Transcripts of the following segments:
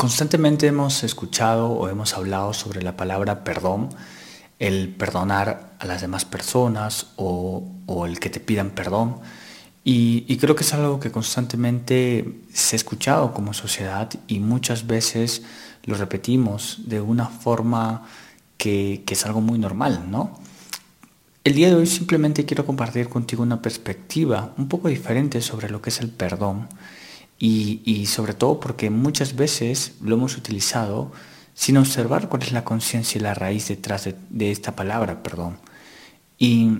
Constantemente hemos escuchado o hemos hablado sobre la palabra perdón, el perdonar a las demás personas o, el que te pidan perdón. Y, creo que es algo que constantemente se ha escuchado como sociedad y muchas veces lo repetimos de una forma que, que es algo muy normal, ¿no? El día de hoy simplemente quiero compartir contigo una perspectiva un poco diferente sobre lo que es el perdón y, sobre todo porque muchas veces lo hemos utilizado sin observar cuál es la conciencia y la raíz detrás de, esta palabra, perdón. Y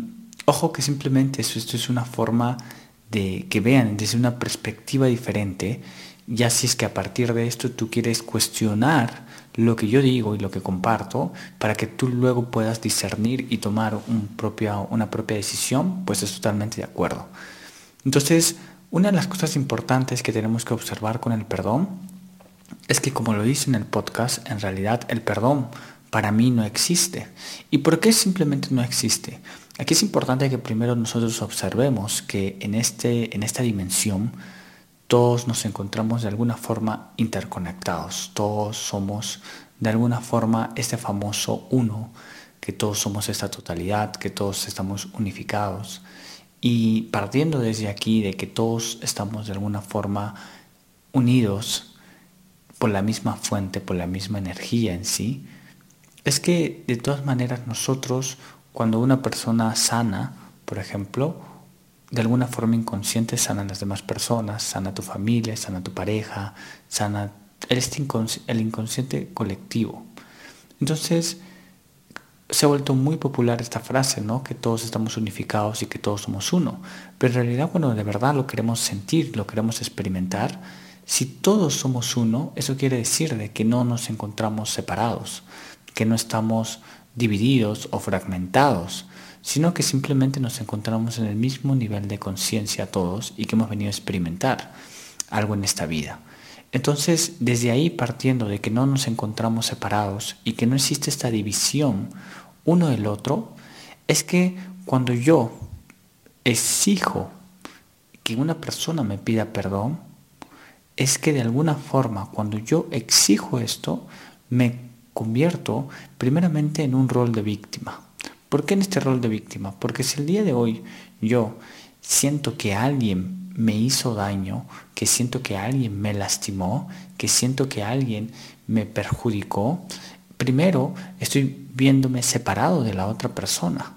ojo que simplemente esto, es una forma de que vean desde una perspectiva diferente, ya si es que a partir de esto tú quieres cuestionar lo que yo digo y lo que comparto para que tú luego puedas discernir y tomar un una propia decisión, pues es totalmente de acuerdo. Entonces, una de las cosas importantes que tenemos que observar con el perdón es que como lo dice en el podcast, en realidad el perdón para mí no existe. ¿Y por qué simplemente no existe? Aquí es importante que primero nosotros observemos que en, este, en esta dimensión todos nos encontramos de alguna forma interconectados, todos somos de alguna forma este famoso uno, que todos somos esta totalidad, que todos estamos unificados. Y partiendo desde aquí de que todos estamos de alguna forma unidos por la misma fuente, por la misma energía en sí, es que de todas maneras nosotros, cuando una persona sana, por ejemplo, de alguna forma inconsciente sana a las demás personas, sana a tu familia, sana a tu pareja, sana el inconsciente colectivo. Entonces, se ha vuelto muy popular esta frase, ¿no? Que todos estamos unificados y que todos somos uno. Pero en realidad, cuando de verdad lo queremos sentir, lo queremos experimentar, si todos somos uno, eso quiere decir de que no nos encontramos separados, que no estamos divididos o fragmentados, sino que simplemente nos encontramos en el mismo nivel de conciencia todos y que hemos venido a experimentar algo en esta vida. Entonces, desde ahí partiendo de que no nos encontramos separados y que no existe esta división uno del otro, es que cuando yo exijo que una persona me pida perdón, es que de alguna forma cuando yo exijo esto, me convierto primeramente en un rol de víctima. ¿Por qué en este rol de víctima? Porque si el día de hoy yo siento que alguien me hizo daño, que siento que alguien me lastimó, que siento que alguien me perjudicó, primero estoy viéndome separado de la otra persona.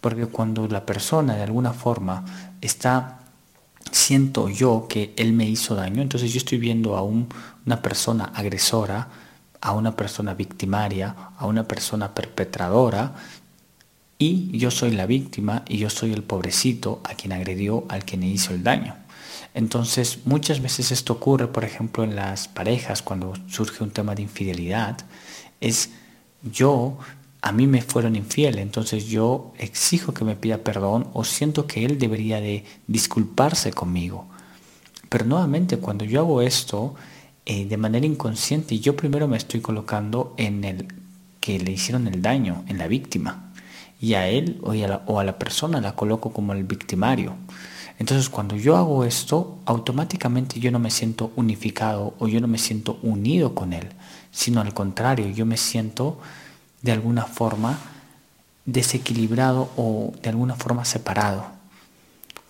Porque cuando la persona de alguna forma está, siento yo que él me hizo daño, entonces yo estoy viendo a una persona agresora, a una persona victimaria, a una persona perpetradora, y yo soy la víctima y yo soy el pobrecito a quien agredió, al quien le hizo el daño. Entonces, muchas veces esto ocurre, por ejemplo, en las parejas cuando surge un tema de infidelidad, es yo, a mí me fueron infiel, entonces yo exijo que me pida perdón o siento que él debería de disculparse conmigo. Pero nuevamente, cuando yo hago esto eh, de manera inconsciente, yo primero me estoy colocando en el que le hicieron el daño, en la víctima, y a él o a o a la persona la coloco como el victimario. Entonces cuando yo hago esto, automáticamente yo no me siento unificado o yo no me siento unido con Él, sino al contrario, yo me siento de alguna forma desequilibrado o de alguna forma separado.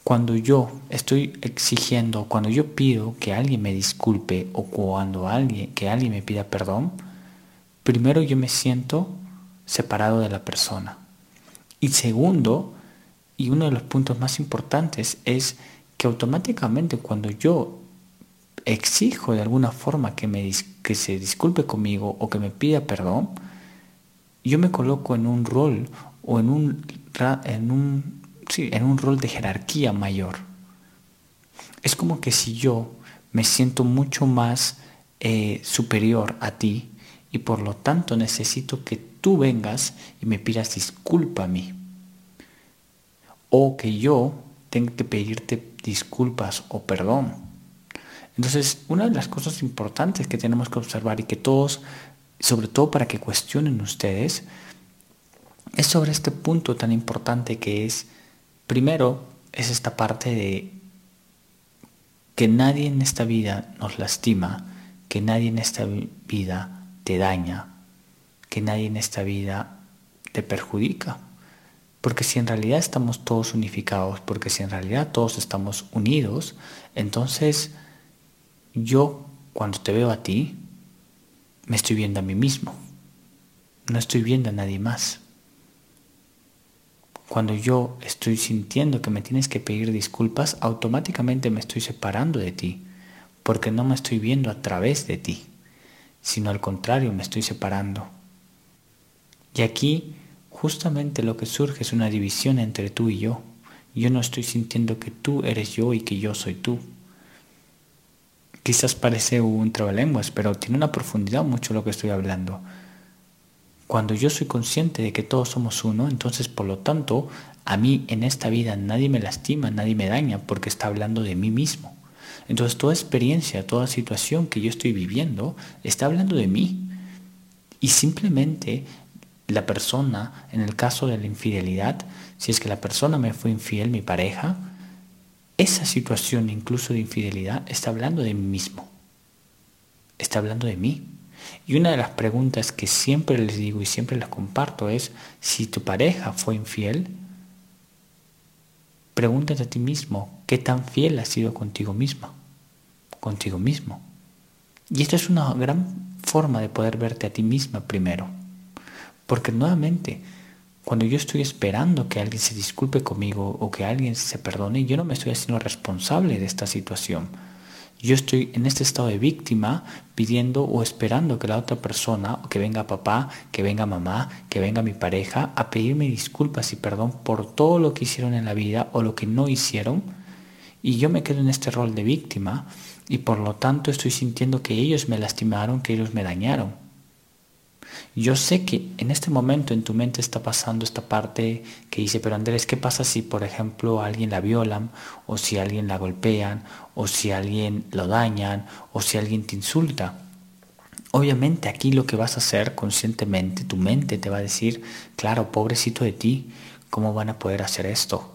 Cuando yo estoy exigiendo, cuando yo pido que alguien me disculpe o cuando alguien, que alguien me pida perdón, primero yo me siento separado de la persona. Y segundo, y uno de los puntos más importantes es que automáticamente cuando yo exijo de alguna forma que, me, que se disculpe conmigo o que me pida perdón, yo me coloco en un rol o en un, en un, en un rol de jerarquía mayor. Es como que si yo me siento mucho más eh, superior a ti y por lo tanto necesito que tú vengas y me pidas disculpa a mí o que yo tenga que pedirte disculpas o perdón. Entonces, una de las cosas importantes que tenemos que observar y que todos, sobre todo para que cuestionen ustedes, es sobre este punto tan importante que es, primero, es esta parte de que nadie en esta vida nos lastima, que nadie en esta vida te daña, que nadie en esta vida te perjudica. Porque si en realidad estamos todos unificados, porque si en realidad todos estamos unidos, entonces yo cuando te veo a ti, me estoy viendo a mí mismo. No estoy viendo a nadie más. Cuando yo estoy sintiendo que me tienes que pedir disculpas, automáticamente me estoy separando de ti, porque no me estoy viendo a través de ti, sino al contrario, me estoy separando. Y aquí justamente lo que surge es una división entre tú y yo. Yo no estoy sintiendo que tú eres yo y que yo soy tú. Quizás parece un trabalenguas, pero tiene una profundidad mucho lo que estoy hablando. Cuando yo soy consciente de que todos somos uno, entonces por lo tanto, a mí en esta vida nadie me lastima, nadie me daña, porque está hablando de mí mismo. Entonces toda experiencia, toda situación que yo estoy viviendo, está hablando de mí. Y simplemente la persona, en el caso de la infidelidad, si es que la persona me fue infiel, mi pareja, esa situación incluso de infidelidad está hablando de mí mismo. Está hablando de mí. Y una de las preguntas que siempre les digo y siempre les comparto es, si tu pareja fue infiel, pregúntate a ti mismo, ¿qué tan fiel has sido contigo misma? Contigo mismo. Y esto es una gran forma de poder verte a ti misma primero. Porque nuevamente, cuando yo estoy esperando que alguien se disculpe conmigo o que alguien se perdone, yo no me estoy haciendo responsable de esta situación. Yo estoy en este estado de víctima pidiendo o esperando que la otra persona, o que venga papá, que venga mamá, que venga mi pareja, a pedirme disculpas y perdón por todo lo que hicieron en la vida o lo que no hicieron. Y yo me quedo en este rol de víctima y por lo tanto estoy sintiendo que ellos me lastimaron, que ellos me dañaron. Yo sé que en este momento en tu mente está pasando esta parte que dice, pero Andrés, ¿qué pasa si, por ejemplo, alguien la violan, o si alguien la golpean, o si alguien lo dañan, o si alguien te insulta? Obviamente aquí lo que vas a hacer conscientemente, tu mente te va a decir, claro, pobrecito de ti, ¿cómo van a poder hacer esto?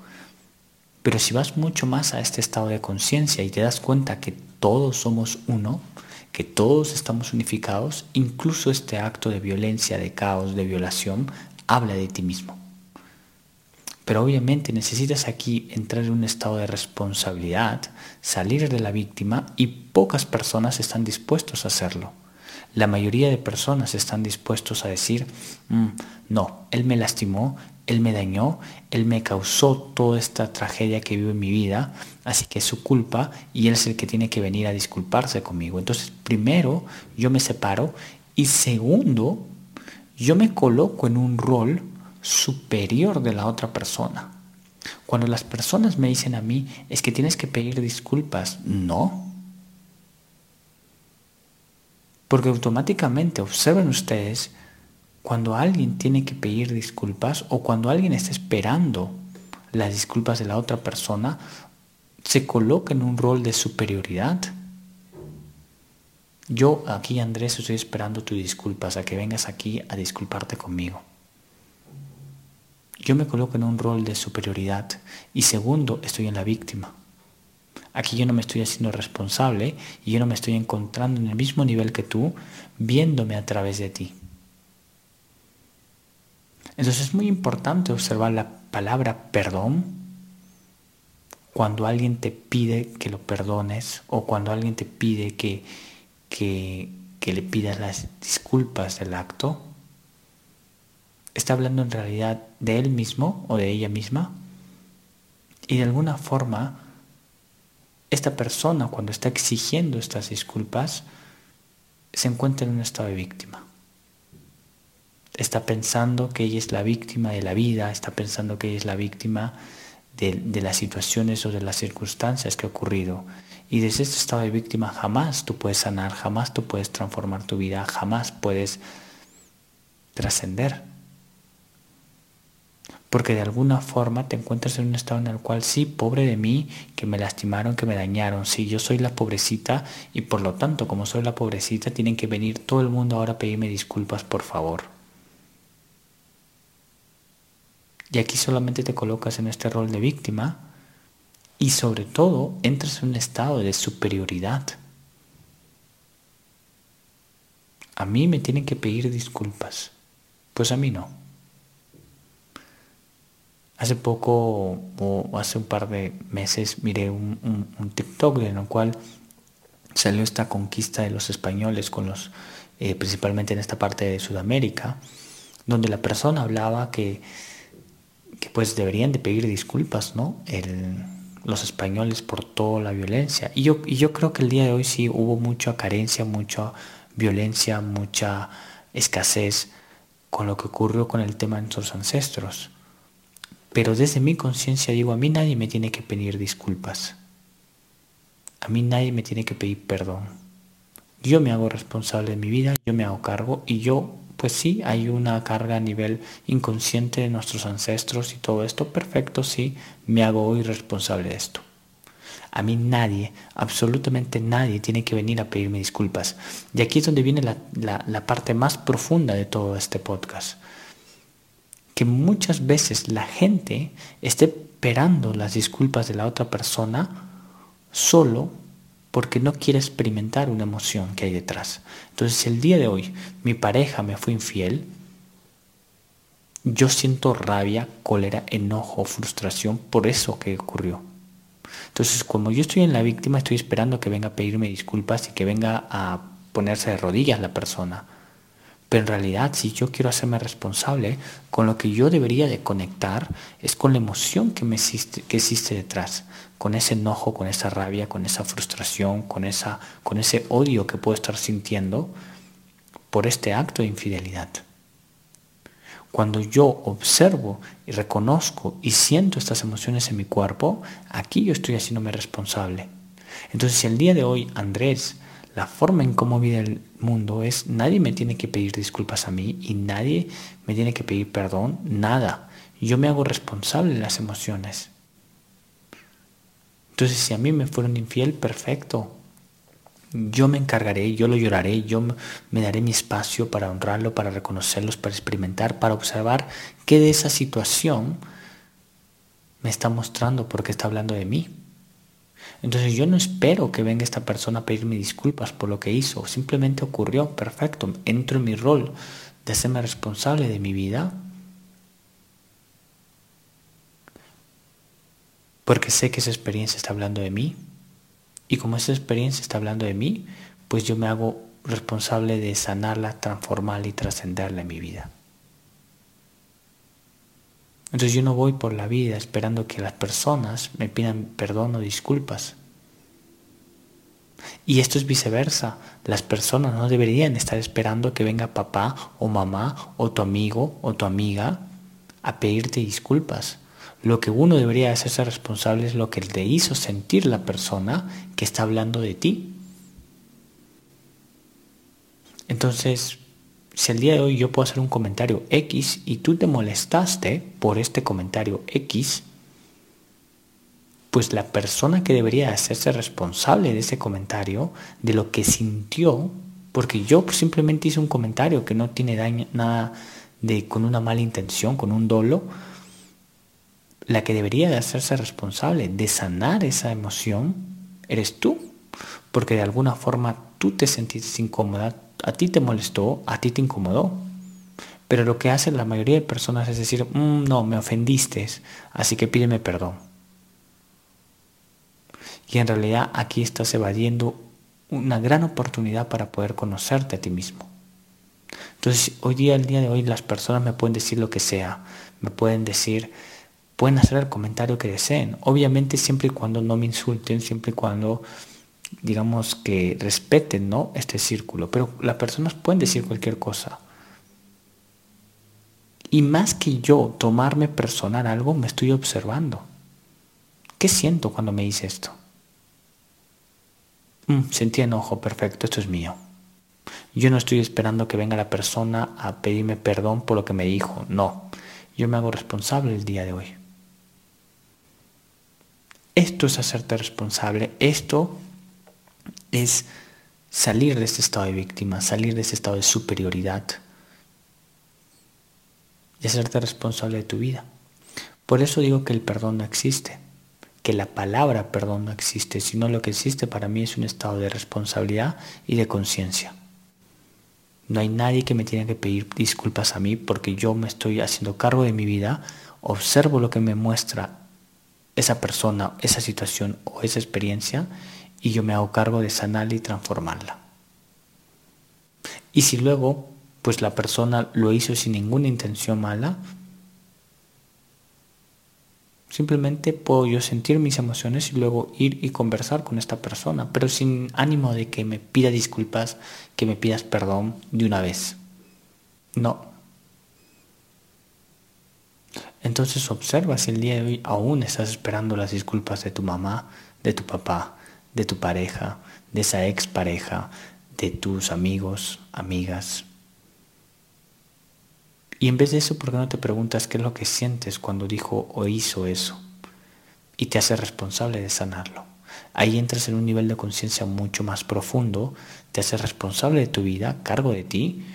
Pero si vas mucho más a este estado de conciencia y te das cuenta que todos somos uno, que todos estamos unificados, incluso este acto de violencia, de caos, de violación, habla de ti mismo. Pero obviamente necesitas aquí entrar en un estado de responsabilidad, salir de la víctima y pocas personas están dispuestos a hacerlo. La mayoría de personas están dispuestos a decir, mm, no, él me lastimó, él me dañó, Él me causó toda esta tragedia que vivo en mi vida, así que es su culpa y Él es el que tiene que venir a disculparse conmigo. Entonces, primero, yo me separo y segundo, yo me coloco en un rol superior de la otra persona. Cuando las personas me dicen a mí, es que tienes que pedir disculpas, no. Porque automáticamente, observen ustedes, cuando alguien tiene que pedir disculpas o cuando alguien está esperando las disculpas de la otra persona, se coloca en un rol de superioridad. Yo aquí, Andrés, estoy esperando tus disculpas, a que vengas aquí a disculparte conmigo. Yo me coloco en un rol de superioridad y segundo, estoy en la víctima. Aquí yo no me estoy haciendo responsable y yo no me estoy encontrando en el mismo nivel que tú, viéndome a través de ti. Entonces es muy importante observar la palabra perdón cuando alguien te pide que lo perdones o cuando alguien te pide que, que, le pidas las disculpas del acto. Está hablando en realidad de él mismo o de ella misma. Y de alguna forma, esta persona cuando está exigiendo estas disculpas, se encuentra en un estado de víctima está pensando que ella es la víctima de la vida, está pensando que ella es la víctima de, las situaciones o de las circunstancias que ha ocurrido. Y desde este estado de víctima jamás tú puedes sanar, jamás tú puedes transformar tu vida, jamás puedes trascender. Porque de alguna forma te encuentras en un estado en el cual sí, pobre de mí, que me lastimaron, que me dañaron, sí, yo soy la pobrecita y por lo tanto, como soy la pobrecita, tienen que venir todo el mundo ahora a pedirme disculpas, por favor. Y aquí solamente te colocas en este rol de víctima y sobre todo entras en un estado de superioridad. a mí me tienen que pedir disculpas. Pues a mí no. Hace poco o hace un par de meses miré un, TikTok en el cual salió esta conquista de los españoles con los, eh, principalmente en esta parte de Sudamérica, donde la persona hablaba que, que pues deberían de pedir disculpas, ¿no? los españoles por toda la violencia. Y yo, y yo creo que el día de hoy sí hubo mucha carencia, mucha violencia, mucha escasez con lo que ocurrió con el tema de nuestros ancestros. Pero desde mi conciencia digo, a mí nadie me tiene que pedir disculpas. A mí nadie me tiene que pedir perdón. Yo me hago responsable de mi vida, yo me hago cargo y yo, pues sí, hay una carga a nivel inconsciente de nuestros ancestros y todo esto, perfecto, sí, me hago hoy responsable de esto. A mí nadie, absolutamente nadie tiene que venir a pedirme disculpas. Y aquí es donde viene la, parte más profunda de todo este podcast. Que muchas veces la gente esté esperando las disculpas de la otra persona solo porque no quiere experimentar una emoción que hay detrás. Entonces, si el día de hoy mi pareja me fue infiel, yo siento rabia, cólera, enojo, frustración por eso que ocurrió. Entonces, como yo estoy en la víctima, estoy esperando que venga a pedirme disculpas y que venga a ponerse de rodillas la persona. Pero en realidad, si yo quiero hacerme responsable, con lo que yo debería de conectar es con la emoción que, me existe, que existe detrás, con ese enojo, con esa rabia, con esa frustración, con, esa, con ese odio que puedo estar sintiendo por este acto de infidelidad. Cuando yo observo y reconozco y siento estas emociones en mi cuerpo, aquí yo estoy haciéndome responsable. Entonces, si el día de hoy, Andrés, la forma en cómo vive el mundo es, nadie me tiene que pedir disculpas a mí y nadie me tiene que pedir perdón, nada. Yo me hago responsable de las emociones. Entonces, si a mí me fueron infiel, perfecto. Yo me encargaré, yo lo lloraré, yo me daré mi espacio para honrarlo, para reconocerlos, para experimentar, para observar qué de esa situación me está mostrando porque está hablando de mí. Entonces yo no espero que venga esta persona a pedirme disculpas por lo que hizo, simplemente ocurrió, perfecto, entro en mi rol de hacerme responsable de mi vida, porque sé que esa experiencia está hablando de mí, y como esa experiencia está hablando de mí, pues yo me hago responsable de sanarla, transformarla y trascenderla en mi vida. Entonces yo no voy por la vida esperando que las personas me pidan perdón o disculpas. Y esto es viceversa. Las personas no deberían estar esperando que venga papá o mamá o tu amigo o tu amiga a pedirte disculpas. Lo que uno debería hacerse responsable es lo que te hizo sentir la persona que está hablando de ti. Entonces, si el día de hoy yo puedo hacer un comentario X y tú te molestaste por este comentario X, pues la persona que debería hacerse responsable de ese comentario, de lo que sintió, porque yo simplemente hice un comentario que no tiene daño, nada de con una mala intención, con un dolo, la que debería de hacerse responsable de sanar esa emoción eres tú, porque de alguna forma tú te sentiste incómoda, a ti te molestó, a ti te incomodó. Pero lo que hacen la mayoría de personas es decir, mm, no, me ofendiste, así que pídeme perdón. Y en realidad aquí estás evadiendo una gran oportunidad para poder conocerte a ti mismo. Entonces, hoy día, el día de hoy, las personas me pueden decir lo que sea. Me pueden decir, pueden hacer el comentario que deseen. Obviamente siempre y cuando no me insulten, siempre y cuando digamos que respeten ¿no? este círculo. Pero las personas pueden decir cualquier cosa. Y más que yo tomarme personal algo, me estoy observando. ¿Qué siento cuando me dice esto? Mm, sentí enojo, perfecto, esto es mío. Yo no estoy esperando que venga la persona a pedirme perdón por lo que me dijo, no. Yo me hago responsable el día de hoy. Esto es hacerte responsable, esto es salir de este estado de víctima, salir de ese estado de superioridad y hacerte responsable de tu vida. Por eso digo que el perdón no existe, que la palabra perdón no existe, sino lo que existe para mí es un estado de responsabilidad y de conciencia. No hay nadie que me tiene que pedir disculpas a mí porque yo me estoy haciendo cargo de mi vida, observo lo que me muestra esa persona, esa situación o esa experiencia y yo me hago cargo de sanarla y transformarla. Y si luego, pues la persona lo hizo sin ninguna intención mala, Simplemente puedo yo sentir mis emociones y luego ir y conversar con esta persona, pero sin ánimo de que me pida disculpas, que me pidas perdón de una vez. No. Entonces observa si el día de hoy aún estás esperando las disculpas de tu mamá, de tu papá, de tu pareja, de esa expareja, de tus amigos, amigas, y en vez de eso, ¿por qué no te preguntas qué es lo que sientes cuando dijo o hizo eso? Y te hace responsable de sanarlo. Ahí entras en un nivel de conciencia mucho más profundo, te haces responsable de tu vida, cargo de ti,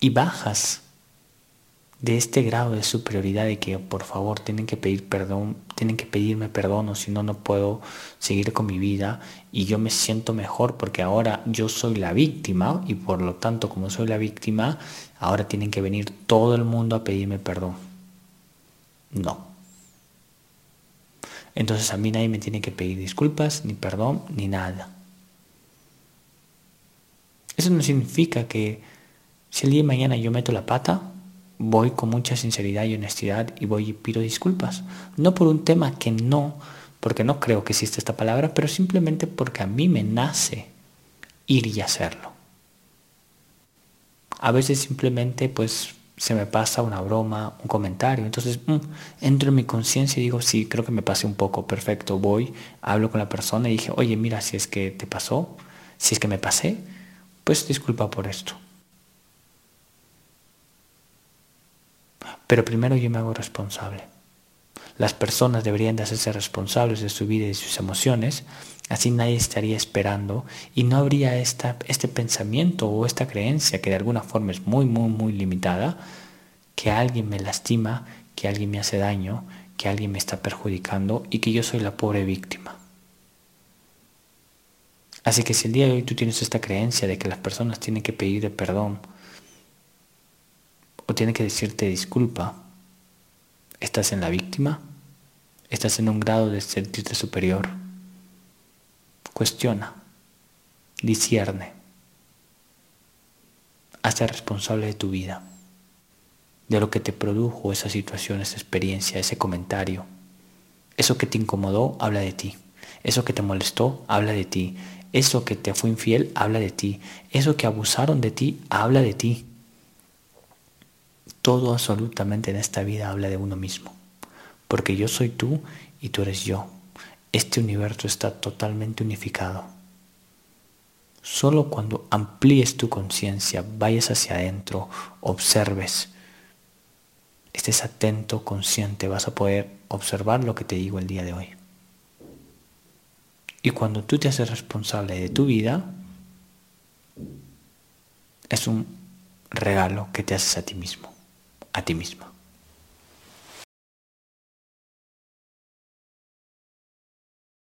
y bajas de este grado de superioridad de que por favor tienen que pedir perdón, tienen que pedirme perdón o si no no puedo seguir con mi vida y yo me siento mejor porque ahora yo soy la víctima y por lo tanto como soy la víctima ahora tienen que venir todo el mundo a pedirme perdón. No. Entonces a mí nadie me tiene que pedir disculpas, ni perdón, ni nada. Eso no significa que si el día de mañana yo meto la pata, voy con mucha sinceridad y honestidad y voy y pido disculpas. No por un tema que no, porque no creo que exista esta palabra, pero simplemente porque a mí me nace ir y hacerlo. A veces simplemente pues se me pasa una broma, un comentario, entonces mm, entro en mi conciencia y digo, sí, creo que me pasé un poco, perfecto, voy, hablo con la persona y dije, oye, mira, si es que te pasó, si es que me pasé, pues disculpa por esto. Pero primero yo me hago responsable. Las personas deberían de hacerse responsables de su vida y de sus emociones, así nadie estaría esperando y no habría esta, este pensamiento o esta creencia que de alguna forma es muy, muy, muy limitada, que alguien me lastima, que alguien me hace daño, que alguien me está perjudicando y que yo soy la pobre víctima. Así que si el día de hoy tú tienes esta creencia de que las personas tienen que pedir perdón, tiene que decirte disculpa, estás en la víctima, estás en un grado de sentirte superior. Cuestiona, discierne, hazte responsable de tu vida, de lo que te produjo esa situación, esa experiencia, ese comentario. Eso que te incomodó, habla de ti. Eso que te molestó, habla de ti. Eso que te fue infiel, habla de ti. Eso que abusaron de ti, habla de ti. Todo absolutamente en esta vida habla de uno mismo, porque yo soy tú y tú eres yo. Este universo está totalmente unificado. Solo cuando amplíes tu conciencia, vayas hacia adentro, observes, estés atento, consciente, vas a poder observar lo que te digo el día de hoy. Y cuando tú te haces responsable de tu vida, es un regalo que te haces a ti mismo a ti misma.